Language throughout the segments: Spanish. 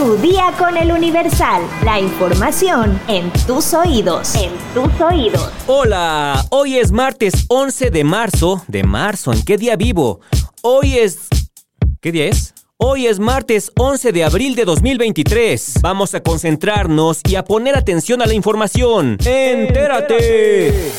Tu día con el Universal. La información en tus oídos. En tus oídos. Hola, hoy es martes 11 de marzo. ¿De marzo? ¿En qué día vivo? Hoy es... ¿Qué día es? Hoy es martes 11 de abril de 2023. Vamos a concentrarnos y a poner atención a la información. ¡Entérate!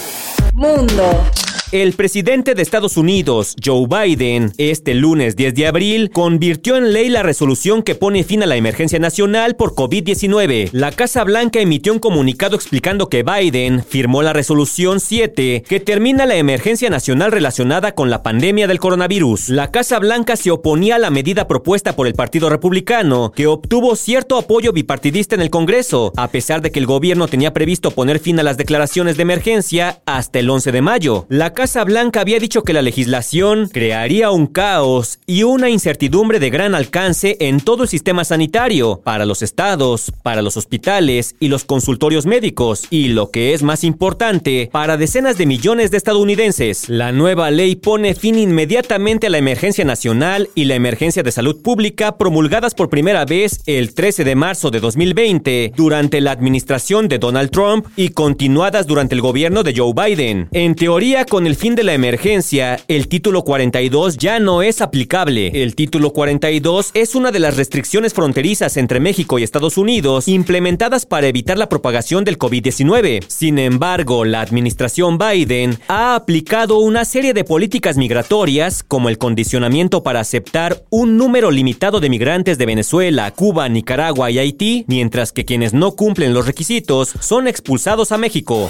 Mundo. El presidente de Estados Unidos, Joe Biden, este lunes 10 de abril, convirtió en ley la resolución que pone fin a la emergencia nacional por COVID-19. La Casa Blanca emitió un comunicado explicando que Biden firmó la resolución 7 que termina la emergencia nacional relacionada con la pandemia del coronavirus. La Casa Blanca se oponía a la medida propuesta por el Partido Republicano, que obtuvo cierto apoyo bipartidista en el Congreso, a pesar de que el gobierno tenía previsto poner fin a las declaraciones de emergencia hasta el 11 de mayo. La Casa Blanca había dicho que la legislación crearía un caos y una incertidumbre de gran alcance en todo el sistema sanitario, para los estados, para los hospitales y los consultorios médicos, y lo que es más importante, para decenas de millones de estadounidenses. La nueva ley pone fin inmediatamente a la emergencia nacional y la emergencia de salud pública promulgadas por primera vez el 13 de marzo de 2020 durante la administración de Donald Trump y continuadas durante el gobierno de Joe Biden. En teoría, con el el fin de la emergencia, el título 42 ya no es aplicable. El título 42 es una de las restricciones fronterizas entre México y Estados Unidos implementadas para evitar la propagación del COVID-19. Sin embargo, la administración Biden ha aplicado una serie de políticas migratorias, como el condicionamiento para aceptar un número limitado de migrantes de Venezuela, Cuba, Nicaragua y Haití, mientras que quienes no cumplen los requisitos son expulsados a México.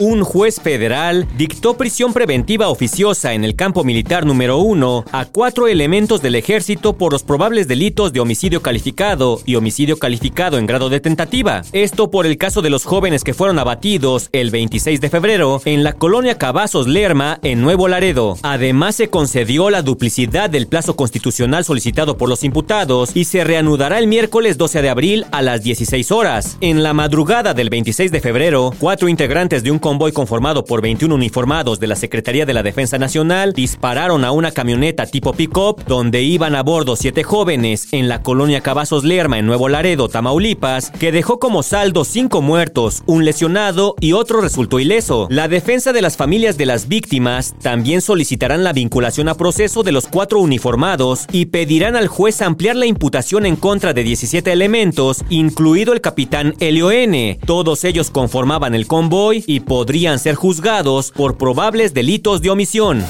Un juez federal dictó prisión preventiva oficiosa en el campo militar número 1 a cuatro elementos del ejército por los probables delitos de homicidio calificado y homicidio calificado en grado de tentativa. Esto por el caso de los jóvenes que fueron abatidos el 26 de febrero en la colonia Cavazos Lerma en Nuevo Laredo. Además se concedió la duplicidad del plazo constitucional solicitado por los imputados y se reanudará el miércoles 12 de abril a las 16 horas. En la madrugada del 26 de febrero, cuatro integrantes de un convoy conformado por 21 uniformados de la Secretaría de la Defensa Nacional dispararon a una camioneta tipo pick-up donde iban a bordo siete jóvenes en la colonia Cavazos Lerma en Nuevo Laredo, Tamaulipas, que dejó como saldo cinco muertos, un lesionado y otro resultó ileso. La defensa de las familias de las víctimas también solicitarán la vinculación a proceso de los cuatro uniformados y pedirán al juez ampliar la imputación en contra de 17 elementos, incluido el capitán Helio N. Todos ellos conformaban el convoy y podrían ser juzgados por probables delitos de omisión.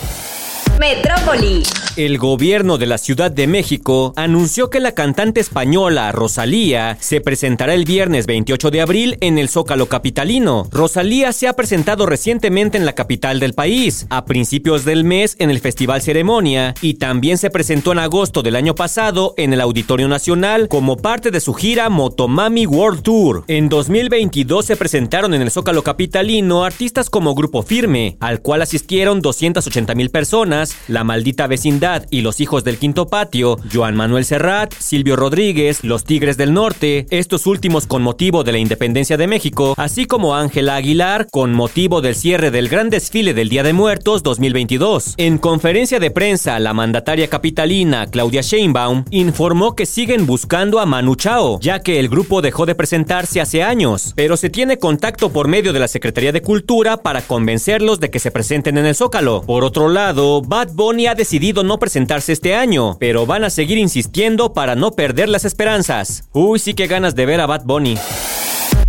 Metrópoli. El gobierno de la Ciudad de México anunció que la cantante española Rosalía se presentará el viernes 28 de abril en el Zócalo Capitalino. Rosalía se ha presentado recientemente en la capital del país, a principios del mes en el Festival Ceremonia, y también se presentó en agosto del año pasado en el Auditorio Nacional como parte de su gira Motomami World Tour. En 2022 se presentaron en el Zócalo Capitalino artistas como Grupo Firme, al cual asistieron 280 mil personas, La Maldita Vecindad, y Los Hijos del Quinto Patio, Joan Manuel Serrat, Silvio Rodríguez, Los Tigres del Norte, estos últimos con motivo de la independencia de México, así como Ángela Aguilar con motivo del cierre del gran desfile del Día de Muertos 2022. En conferencia de prensa, la mandataria capitalina Claudia Sheinbaum informó que siguen buscando a Manu Chao, ya que el grupo dejó de presentarse hace años, pero se tiene contacto por medio de la Secretaría de Cultura para convencerlos de que se presenten en el Zócalo. Por otro lado, Bad Bunny ha decidido no presentarse este año, pero van a seguir insistiendo para no perder las esperanzas. Uy, sí que ganas de ver a Bad Bunny.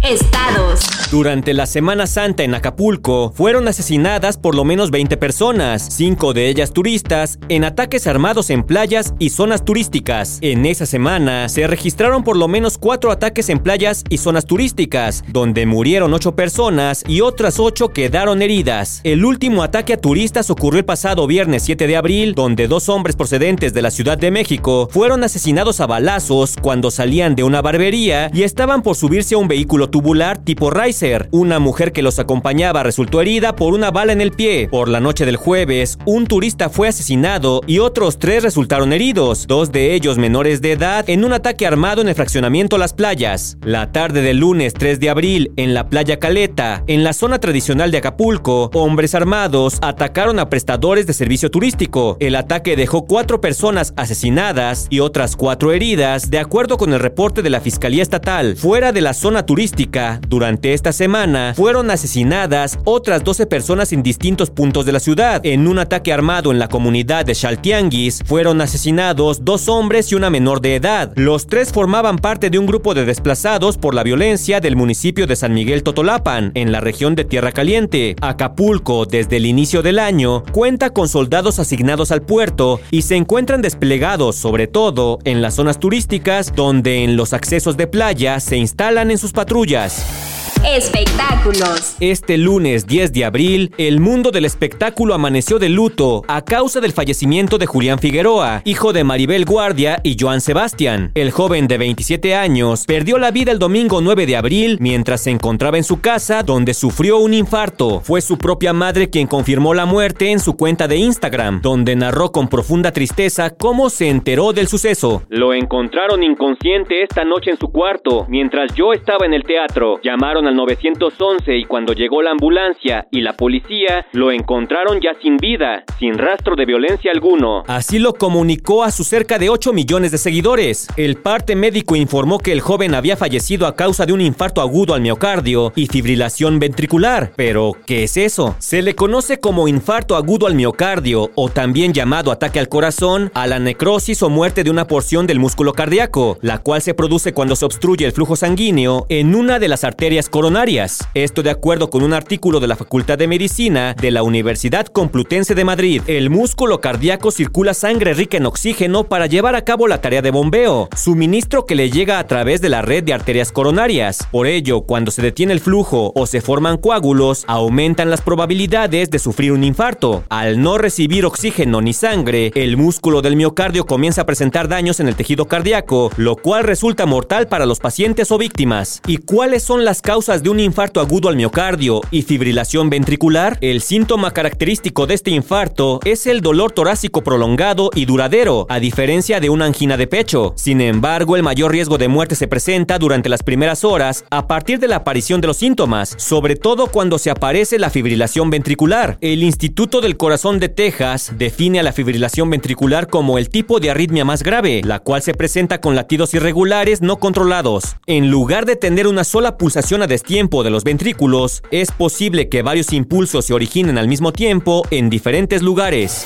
Estados. Durante la Semana Santa en Acapulco, fueron asesinadas por lo menos 20 personas, cinco de ellas turistas, en ataques armados en playas y zonas turísticas. En esa semana se registraron por lo menos cuatro ataques en playas y zonas turísticas, donde murieron ocho personas y otras ocho quedaron heridas. El último ataque a turistas ocurrió el pasado viernes 7 de abril, donde dos hombres procedentes de la Ciudad de México fueron asesinados a balazos cuando salían de una barbería y estaban por subirse a un vehículo tubular tipo Riser. Una mujer que los acompañaba resultó herida por una bala en el pie. Por la noche del jueves, un turista fue asesinado y otros tres resultaron heridos, dos de ellos menores de edad, en un ataque armado en el fraccionamiento Las Playas. La tarde del lunes 3 de abril, en la playa Caleta, en la zona tradicional de Acapulco, hombres armados atacaron a prestadores de servicio turístico. El ataque dejó cuatro personas asesinadas y otras cuatro heridas, de acuerdo con el reporte de la Fiscalía Estatal. Fuera de la zona turística, durante esta semana, fueron asesinadas otras 12 personas en distintos puntos de la ciudad. En un ataque armado en la comunidad de Chaltianguis, fueron asesinados dos hombres y una menor de edad. Los tres formaban parte de un grupo de desplazados por la violencia del municipio de San Miguel Totolapan, en la región de Tierra Caliente. Acapulco, desde el inicio del año, cuenta con soldados asignados al puerto y se encuentran desplegados sobre todo en las zonas turísticas donde en los accesos de playa se instalan en sus patrullas. Asturias. Espectáculos. Este lunes 10 de abril, el mundo del espectáculo amaneció de luto a causa del fallecimiento de Julián Figueroa, hijo de Maribel Guardia y Joan Sebastián. El joven de 27 años perdió la vida el domingo 9 de abril mientras se encontraba en su casa donde sufrió un infarto. Fue su propia madre quien confirmó la muerte en su cuenta de Instagram, donde narró con profunda tristeza cómo se enteró del suceso. Lo encontraron inconsciente esta noche en su cuarto, mientras yo estaba en el teatro. Llamaron al 911 y cuando llegó la ambulancia y la policía, lo encontraron ya sin vida, sin rastro de violencia alguno. Así lo comunicó a sus cerca de 8 millones de seguidores. El parte médico informó que el joven había fallecido a causa de un infarto agudo al miocardio y fibrilación ventricular. Pero, ¿qué es eso? Se le conoce como infarto agudo al miocardio o también llamado ataque al corazón a la necrosis o muerte de una porción del músculo cardíaco, la cual se produce cuando se obstruye el flujo sanguíneo en una de las arterias coronarias. Esto de acuerdo con un artículo de la Facultad de Medicina de la Universidad Complutense de Madrid. El músculo cardíaco circula sangre rica en oxígeno para llevar a cabo la tarea de bombeo, suministro que le llega a través de la red de arterias coronarias. Por ello, cuando se detiene el flujo o se forman coágulos, aumentan las probabilidades de sufrir un infarto. Al no recibir oxígeno ni sangre, el músculo del miocardio comienza a presentar daños en el tejido cardíaco, lo cual resulta mortal para los pacientes o víctimas. ¿Y cuáles son las causas de un infarto agudo al miocardio y fibrilación ventricular, el síntoma característico de este infarto es el dolor torácico prolongado y duradero, a diferencia de una angina de pecho. Sin embargo, el mayor riesgo de muerte se presenta durante las primeras horas a partir de la aparición de los síntomas, sobre todo cuando se aparece la fibrilación ventricular. El Instituto del Corazón de Texas define a la fibrilación ventricular como el tipo de arritmia más grave, la cual se presenta con latidos irregulares no controlados. En lugar de tener una sola pulsación a tiempo de los ventrículos, es posible que varios impulsos se originen al mismo tiempo en diferentes lugares.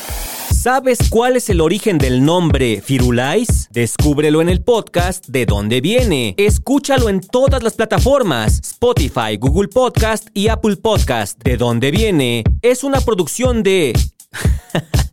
¿Sabes cuál es el origen del nombre Firulais? Descúbrelo en el podcast De dónde viene. Escúchalo en todas las plataformas: Spotify, Google Podcast y Apple Podcast. De dónde viene es una producción de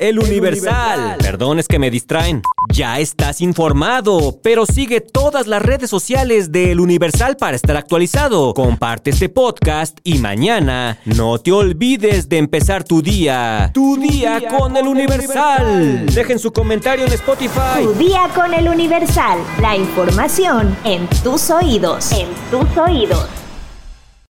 El Universal. Perdón, es que me distraen. Ya estás informado, pero sigue todas las redes sociales de El Universal para estar actualizado. Comparte este podcast y mañana no te olvides de empezar tu día. Tu, día, con, El Universal. Dejen su comentario en Spotify. Tu día con El Universal. La información en tus oídos. En tus oídos.